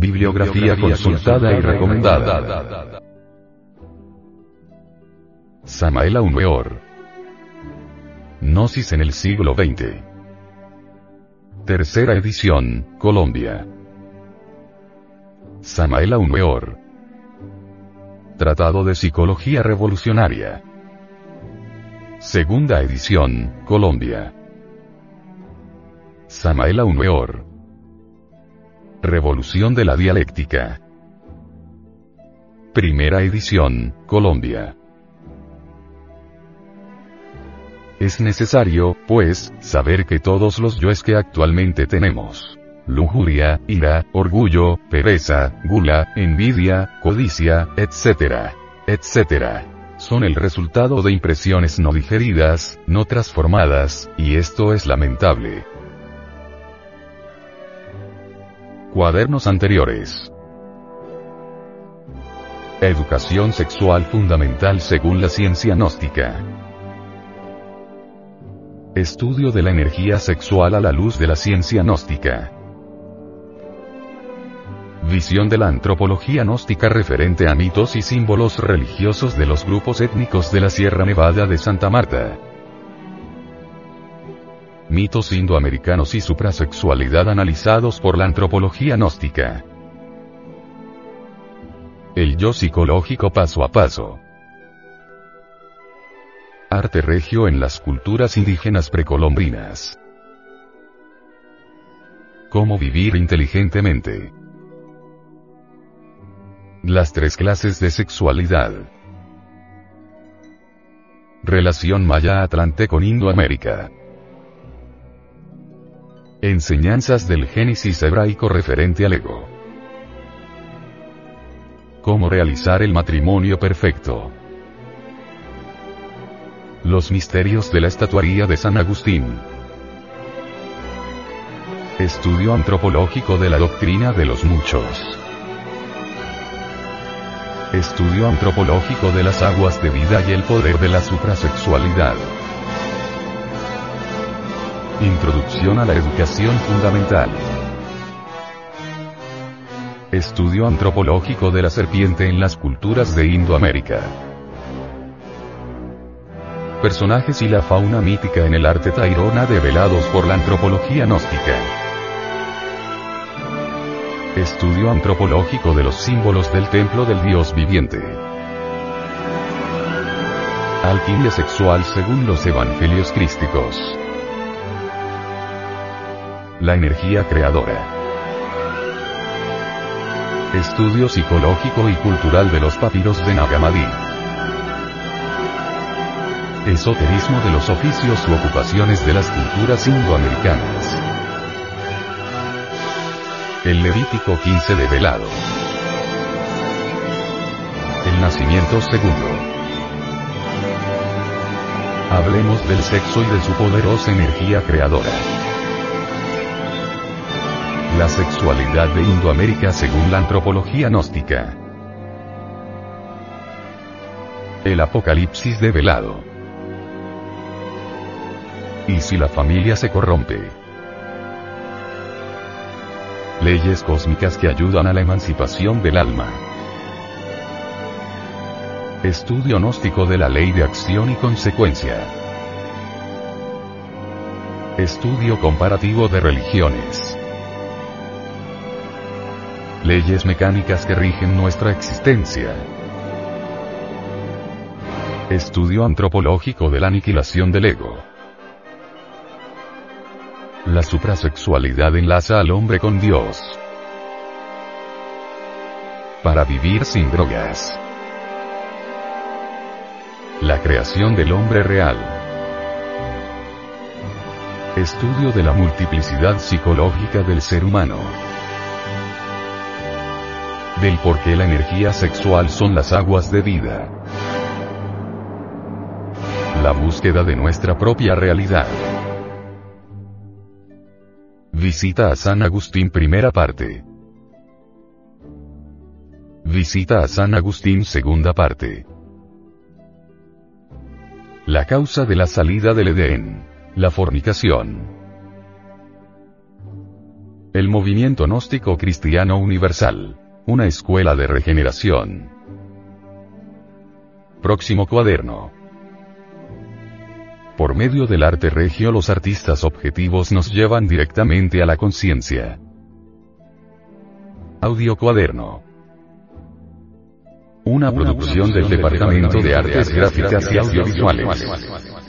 Bibliografía consultada y recomendada. Samael Weor. Gnosis en el siglo XX. Tercera edición, Colombia. Samael Weor. Tratado de Psicología Revolucionaria. Segunda edición, Colombia. Samael Weor. Revolución de la Dialéctica. Primera edición, Colombia. Es necesario, pues, saber que todos los yoes que actualmente tenemos, lujuria, ira, orgullo, pereza, gula, envidia, codicia, etc., etc., son el resultado de impresiones no digeridas, no transformadas, y esto es lamentable. Cuadernos anteriores. Educación sexual fundamental según la ciencia gnóstica. Estudio de la energía sexual a la luz de la ciencia gnóstica. Visión de la antropología gnóstica referente a mitos y símbolos religiosos de los grupos étnicos de la Sierra Nevada de Santa Marta. Mitos indoamericanos y suprasexualidad analizados por la antropología gnóstica. El yo psicológico paso a paso. Arte regio en las culturas indígenas precolombinas. Cómo vivir inteligentemente. Las tres clases de sexualidad. Relación Maya-Atlante con Indoamérica. Enseñanzas del Génesis hebraico referente al ego. Cómo realizar el matrimonio perfecto. Los misterios de la estatuaría de San Agustín. Estudio antropológico de la doctrina de los muchos. Estudio antropológico de las aguas de vida y el poder de la suprasexualidad. Introducción a la educación fundamental. Estudio antropológico de la serpiente en las culturas de Indoamérica. Personajes y la fauna mítica en el arte tairona develados por la antropología gnóstica. Estudio antropológico de los símbolos del templo del Dios viviente. Alquimia sexual según los evangelios crísticos. La energía creadora. Estudio psicológico y cultural de los papiros de Nagamadi. Esoterismo de los oficios u ocupaciones de las culturas indoamericanas. El Levítico 15 de velado. El nacimiento segundo. Hablemos del sexo y de su poderosa energía creadora. La sexualidad de Indoamérica según la antropología gnóstica. El Apocalipsis de velado. ¿Y si la familia se corrompe? Leyes cósmicas que ayudan a la emancipación del alma. Estudio gnóstico de la ley de acción y consecuencia. Estudio comparativo de religiones. Leyes mecánicas que rigen nuestra existencia. Estudio antropológico de la aniquilación del ego. La suprasexualidad enlaza al hombre con Dios. Para vivir sin drogas. La creación del hombre real. Estudio de la multiplicidad psicológica del ser humano. Del por qué la energía sexual son las aguas de vida. La búsqueda de nuestra propia realidad. Visita a San Agustín primera parte. Visita a San Agustín segunda parte. La causa de la salida del Edén. La fornicación. El movimiento gnóstico cristiano universal. Una escuela de regeneración. Próximo cuaderno. Por medio del arte regio los artistas objetivos nos llevan directamente a la conciencia. Audio cuaderno. Una producción del Departamento de Artes Gráficas y Audiovisuales.